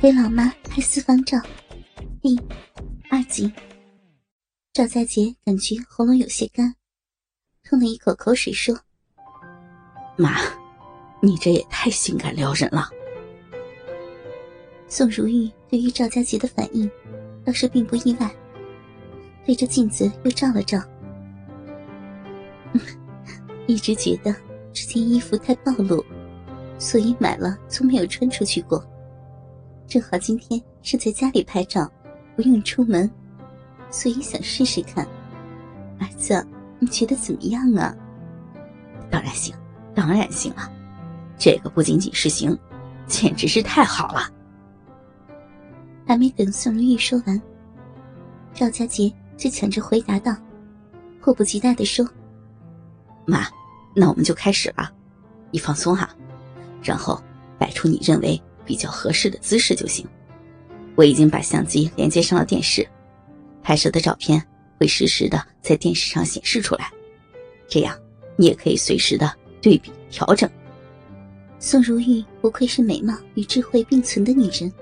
给老妈拍私房照，第二集。赵佳杰感觉喉咙有些干，吞了一口口水说：“妈，你这也太性感撩人了。”宋如玉对于赵佳杰的反应倒是并不意外，对着镜子又照了照，一直觉得这件衣服太暴露，所以买了从没有穿出去过。正好今天是在家里拍照，不用出门，所以想试试看。儿子，你觉得怎么样啊？当然行，当然行了。这个不仅仅是行，简直是太好了。还没等宋如玉说完，赵家杰就抢着回答道，迫不及待的说：“妈，那我们就开始了。你放松哈，然后摆出你认为。”比较合适的姿势就行。我已经把相机连接上了电视，拍摄的照片会实时的在电视上显示出来，这样你也可以随时的对比调整。宋如玉不愧是美貌与智慧并存的女人，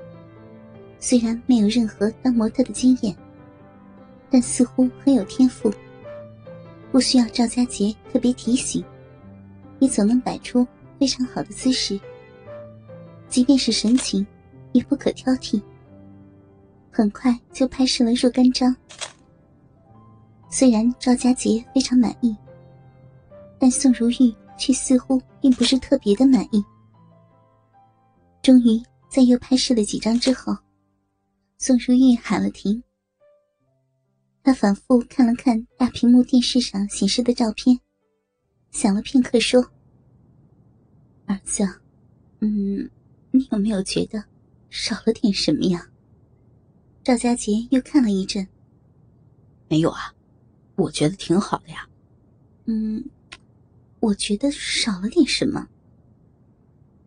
虽然没有任何当模特的经验，但似乎很有天赋，不需要赵家杰特别提醒，你总能摆出非常好的姿势。即便是神情，也不可挑剔。很快就拍摄了若干张。虽然赵家杰非常满意，但宋如玉却似乎并不是特别的满意。终于在又拍摄了几张之后，宋如玉喊了停。他反复看了看大屏幕电视上显示的照片，想了片刻说：“儿子，嗯。”你有没有觉得少了点什么呀？赵佳杰又看了一阵，没有啊，我觉得挺好的呀。嗯，我觉得少了点什么。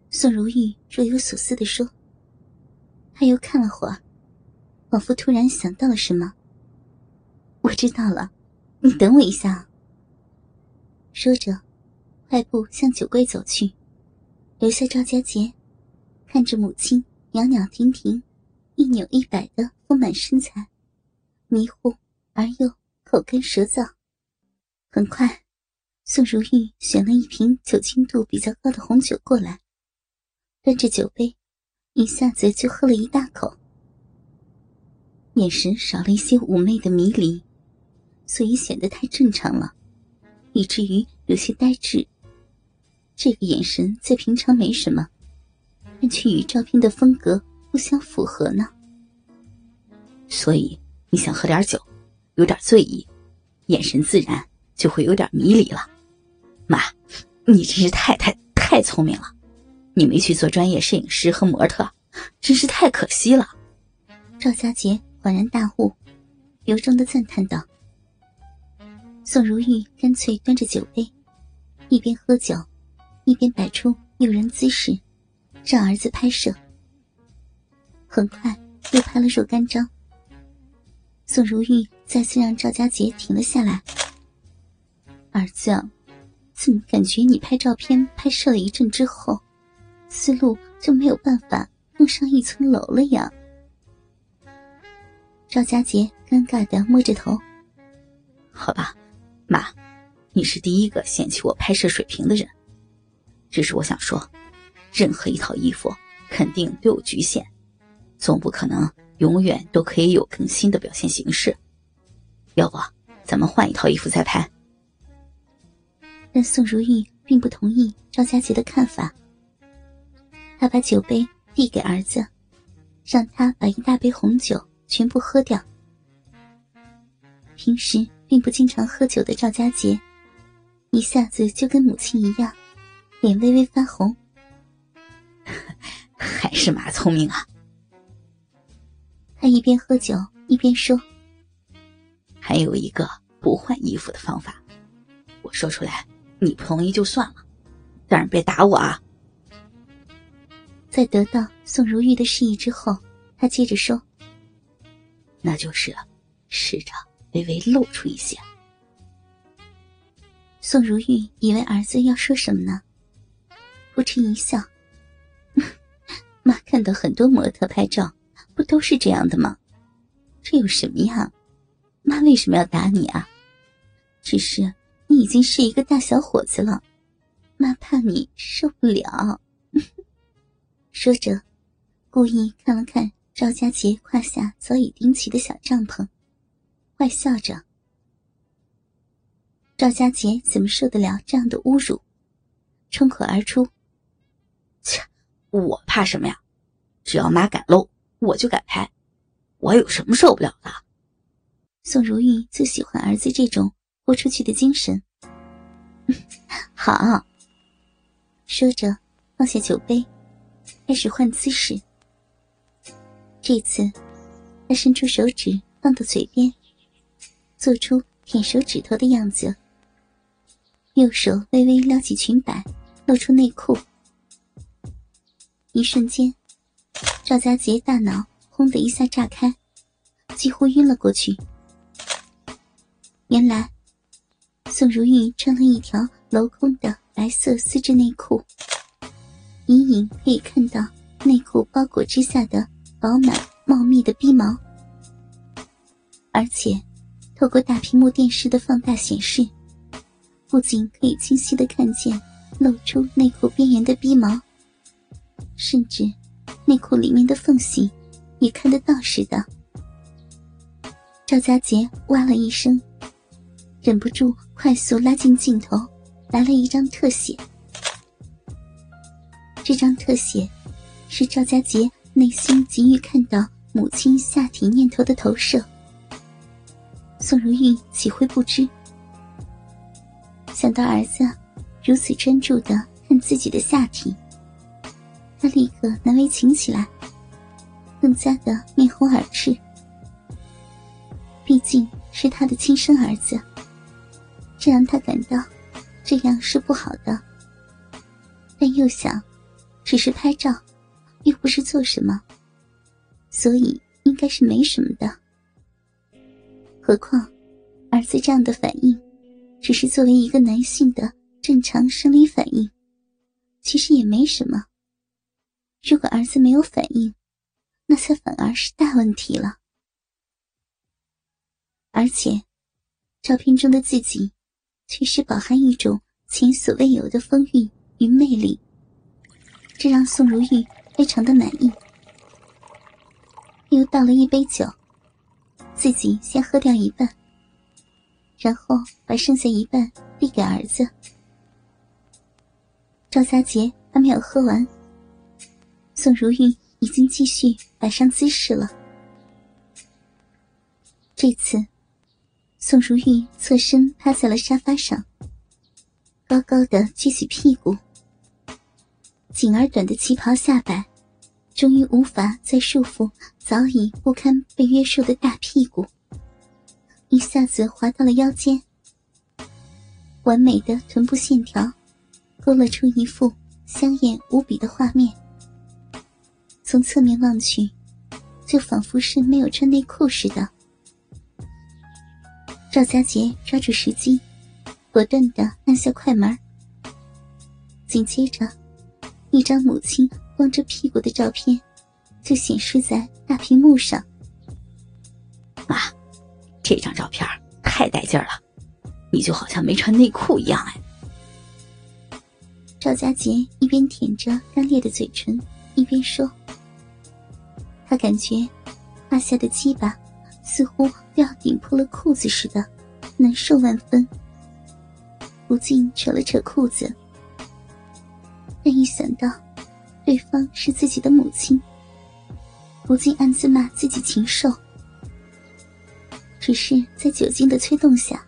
宋如玉若有所思的说。他又看了会儿，仿佛突然想到了什么。我知道了，你等我一下。说着，快步向酒柜走去，留下赵佳杰。看着母亲袅袅婷婷、一扭一摆的丰满身材，迷糊而又口干舌燥。很快，宋如玉选了一瓶酒精度比较高的红酒过来，端着酒杯，一下子就喝了一大口。眼神少了一些妩媚的迷离，所以显得太正常了，以至于有些呆滞。这个眼神在平常没什么。但却与照片的风格不相符合呢。所以你想喝点酒，有点醉意，眼神自然就会有点迷离了。妈，你真是太太太聪明了，你没去做专业摄影师和模特，真是太可惜了。赵家杰恍然大悟，由衷的赞叹道。宋如玉干脆端着酒杯，一边喝酒，一边摆出诱人姿势。让儿子拍摄，很快又拍了若干张。宋如玉再次让赵家杰停了下来。儿子，怎么感觉你拍照片拍摄了一阵之后，思路就没有办法更上一层楼了呀？赵家杰尴尬的摸着头。好吧，妈，你是第一个嫌弃我拍摄水平的人，只是我想说。任何一套衣服肯定都有局限，总不可能永远都可以有更新的表现形式。要不，咱们换一套衣服再拍。但宋如玉并不同意赵家杰的看法。他把酒杯递给儿子，让他把一大杯红酒全部喝掉。平时并不经常喝酒的赵家杰，一下子就跟母亲一样，脸微微发红。是妈聪明啊！他一边喝酒一边说：“还有一个不换衣服的方法，我说出来你不同意就算了，但是别打我啊！”在得到宋如玉的示意之后，他接着说：“那就是试着微微露出一些。”宋如玉以为儿子要说什么呢，扑哧一笑。妈看到很多模特拍照，不都是这样的吗？这有什么呀？妈为什么要打你啊？只是你已经是一个大小伙子了，妈怕你受不了。说着，故意看了看赵家杰胯下早已钉起的小帐篷，坏笑着。赵家杰怎么受得了这样的侮辱？冲口而出：“切，我怕什么呀？只要妈敢露，我就敢拍。我有什么受不了的？”宋如玉最喜欢儿子这种豁出去的精神。好，说着放下酒杯，开始换姿势。这次，他伸出手指放到嘴边，做出舔手指头的样子。右手微微撩起裙摆，露出内裤。一瞬间，赵家杰大脑轰的一下炸开，几乎晕了过去。原来，宋如玉穿了一条镂空的白色丝质内裤，隐隐可以看到内裤包裹之下的饱满茂密的逼毛，而且透过大屏幕电视的放大显示，不仅可以清晰的看见露出内裤边缘的逼毛，甚至内裤里面的缝隙也看得到似的。赵家杰哇了一声。忍不住快速拉近镜头，来了一张特写。这张特写是赵家杰内心急于看到母亲下体念头的投射。宋如玉岂会不知？想到儿子如此专注的看自己的下体，他立刻难为情起来，更加的面红耳赤。毕竟是他的亲生儿子。这让他感到，这样是不好的。但又想，只是拍照，又不是做什么，所以应该是没什么的。何况，儿子这样的反应，只是作为一个男性的正常生理反应，其实也没什么。如果儿子没有反应，那才反而是大问题了。而且，照片中的自己。却是饱含一种前所未有的风韵与魅力，这让宋如玉非常的满意。又倒了一杯酒，自己先喝掉一半，然后把剩下一半递给儿子。赵家杰还没有喝完，宋如玉已经继续摆上姿势了。这次。宋如玉侧身趴在了沙发上，高高的撅起屁股，紧而短的旗袍下摆，终于无法再束缚早已不堪被约束的大屁股，一下子滑到了腰间。完美的臀部线条，勾勒出一幅香艳无比的画面。从侧面望去，就仿佛是没有穿内裤似的。赵佳杰抓住时机，果断的按下快门。紧接着，一张母亲光着屁股的照片就显示在大屏幕上。妈，这张照片太带劲了，你就好像没穿内裤一样哎。赵佳杰一边舔着干裂的嘴唇，一边说：“他感觉胯下的鸡巴。”似乎要顶破了裤子似的，难受万分。不禁扯了扯裤子，但一想到对方是自己的母亲，不禁暗自骂自己禽兽。只是在酒精的催动下，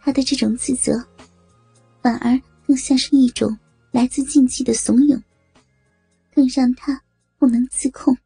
他的这种自责，反而更像是一种来自禁忌的怂恿，更让他不能自控。